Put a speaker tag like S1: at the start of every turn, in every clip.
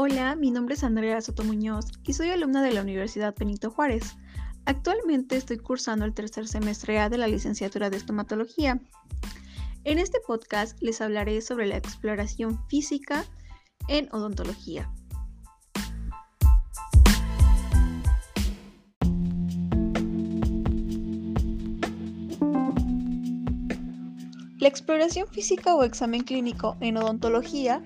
S1: Hola, mi nombre es Andrea Soto Muñoz y soy alumna de la Universidad Benito Juárez. Actualmente estoy cursando el tercer semestre A de la licenciatura de estomatología. En este podcast les hablaré sobre la exploración física en odontología. La exploración física o examen clínico en odontología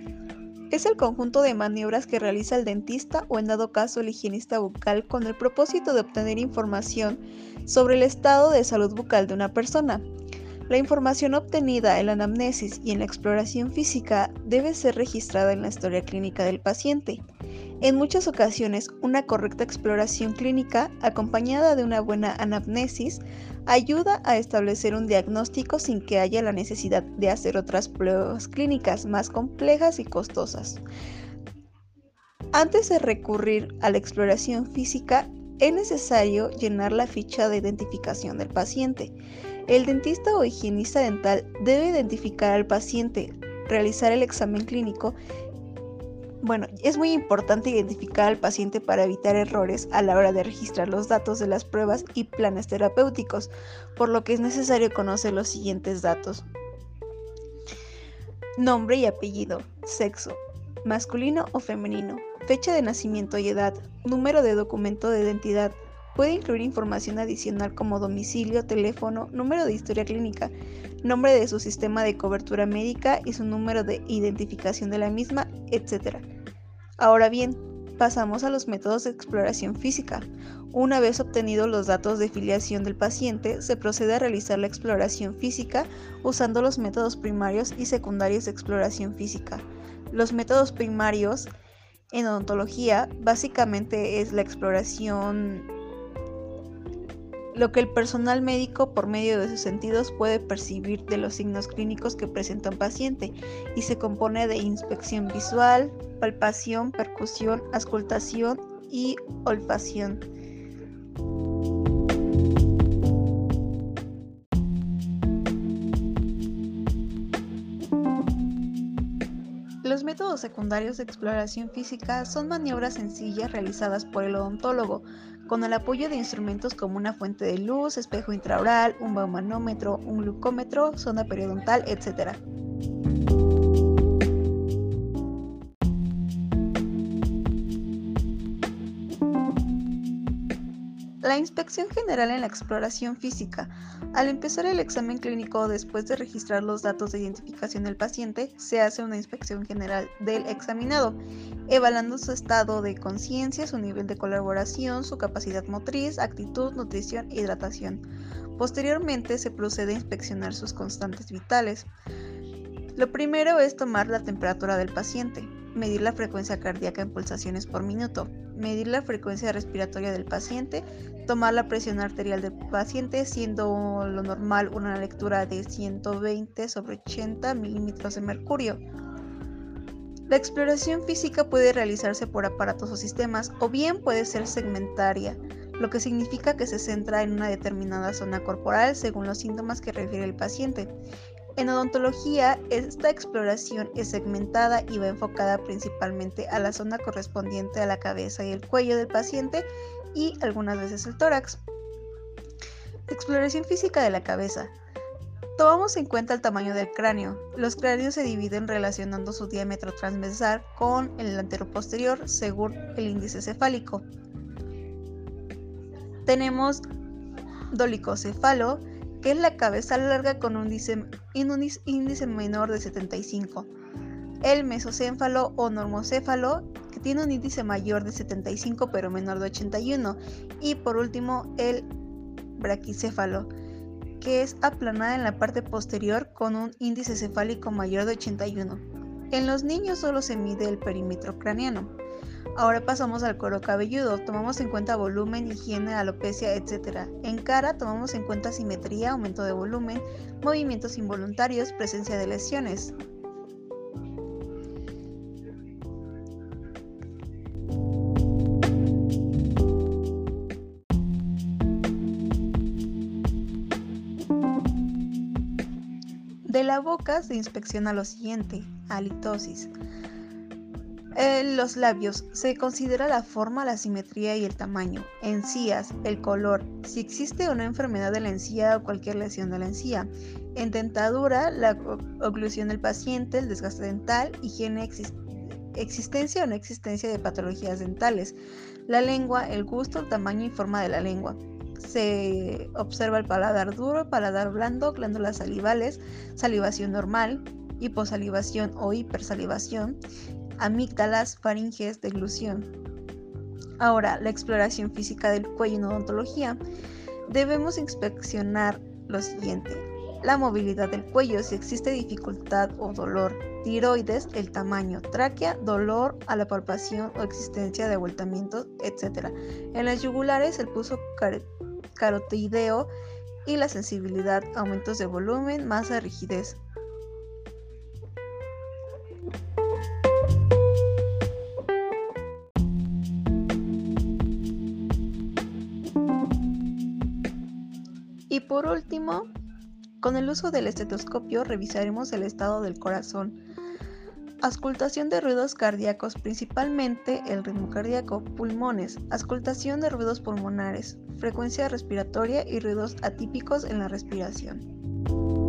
S1: es el conjunto de maniobras que realiza el dentista o en dado caso el higienista bucal con el propósito de obtener información sobre el estado de salud bucal de una persona. La información obtenida en la anamnesis y en la exploración física debe ser registrada en la historia clínica del paciente. En muchas ocasiones, una correcta exploración clínica, acompañada de una buena anamnesis, ayuda a establecer un diagnóstico sin que haya la necesidad de hacer otras pruebas clínicas más complejas y costosas. Antes de recurrir a la exploración física, es necesario llenar la ficha de identificación del paciente. El dentista o higienista dental debe identificar al paciente, realizar el examen clínico bueno, es muy importante identificar al paciente para evitar errores a la hora de registrar los datos de las pruebas y planes terapéuticos, por lo que es necesario conocer los siguientes datos. Nombre y apellido, sexo, masculino o femenino, fecha de nacimiento y edad, número de documento de identidad. Puede incluir información adicional como domicilio, teléfono, número de historia clínica, nombre de su sistema de cobertura médica y su número de identificación de la misma, etc. Ahora bien, pasamos a los métodos de exploración física. Una vez obtenidos los datos de filiación del paciente, se procede a realizar la exploración física usando los métodos primarios y secundarios de exploración física. Los métodos primarios en odontología básicamente es la exploración lo que el personal médico por medio de sus sentidos puede percibir de los signos clínicos que presenta un paciente y se compone de inspección visual, palpación, percusión, auscultación y olfacción. Los métodos secundarios de exploración física son maniobras sencillas realizadas por el odontólogo con el apoyo de instrumentos como una fuente de luz, espejo intraoral, un baumanómetro, un glucómetro, sonda periodontal, etc. La inspección general en la exploración física. Al empezar el examen clínico después de registrar los datos de identificación del paciente, se hace una inspección general del examinado, evaluando su estado de conciencia, su nivel de colaboración, su capacidad motriz, actitud, nutrición hidratación. Posteriormente se procede a inspeccionar sus constantes vitales. Lo primero es tomar la temperatura del paciente, medir la frecuencia cardíaca en pulsaciones por minuto, medir la frecuencia respiratoria del paciente, tomar la presión arterial del paciente, siendo lo normal una lectura de 120 sobre 80 milímetros de mercurio. La exploración física puede realizarse por aparatos o sistemas o bien puede ser segmentaria, lo que significa que se centra en una determinada zona corporal según los síntomas que refiere el paciente. En odontología, esta exploración es segmentada y va enfocada principalmente a la zona correspondiente a la cabeza y el cuello del paciente y algunas veces el tórax. Exploración física de la cabeza. Tomamos en cuenta el tamaño del cráneo. Los cráneos se dividen relacionando su diámetro transversal con el anteroposterior según el índice cefálico. Tenemos dolicocefalo, que es la cabeza larga con un índice, menor de 75. El mesocéfalo o normocéfalo, que tiene un índice mayor de 75 pero menor de 81. Y por último, el braquicéfalo, que es aplanada en la parte posterior con un índice cefálico mayor de 81. En los niños solo se mide el perímetro craneano. Ahora pasamos al cuero cabelludo, tomamos en cuenta volumen, higiene, alopecia, etc. En cara tomamos en cuenta simetría, aumento de volumen, movimientos involuntarios, presencia de lesiones. De la boca se inspecciona lo siguiente, halitosis. Los labios se considera la forma, la simetría y el tamaño. Encías, el color, si existe una enfermedad de la encía o cualquier lesión de la encía. En dentadura, la oclusión del paciente, el desgaste dental, higiene existencia o no existencia de patologías dentales. La lengua, el gusto, el tamaño y forma de la lengua. Se observa el paladar duro, paladar blando, glándulas salivales, salivación normal, hiposalivación o hipersalivación, amígdalas, faringes, deglución. Ahora, la exploración física del cuello en odontología. Debemos inspeccionar lo siguiente. La movilidad del cuello, si existe dificultad o dolor. Tiroides, el tamaño. Tráquea, dolor a la palpación o existencia de abultamiento, etc. En las yugulares, el pulso carotiideo y la sensibilidad, aumentos de volumen, masa, rigidez. Y por último, con el uso del estetoscopio revisaremos el estado del corazón. Ascultación de ruidos cardíacos, principalmente el ritmo cardíaco, pulmones, ascultación de ruidos pulmonares, frecuencia respiratoria y ruidos atípicos en la respiración.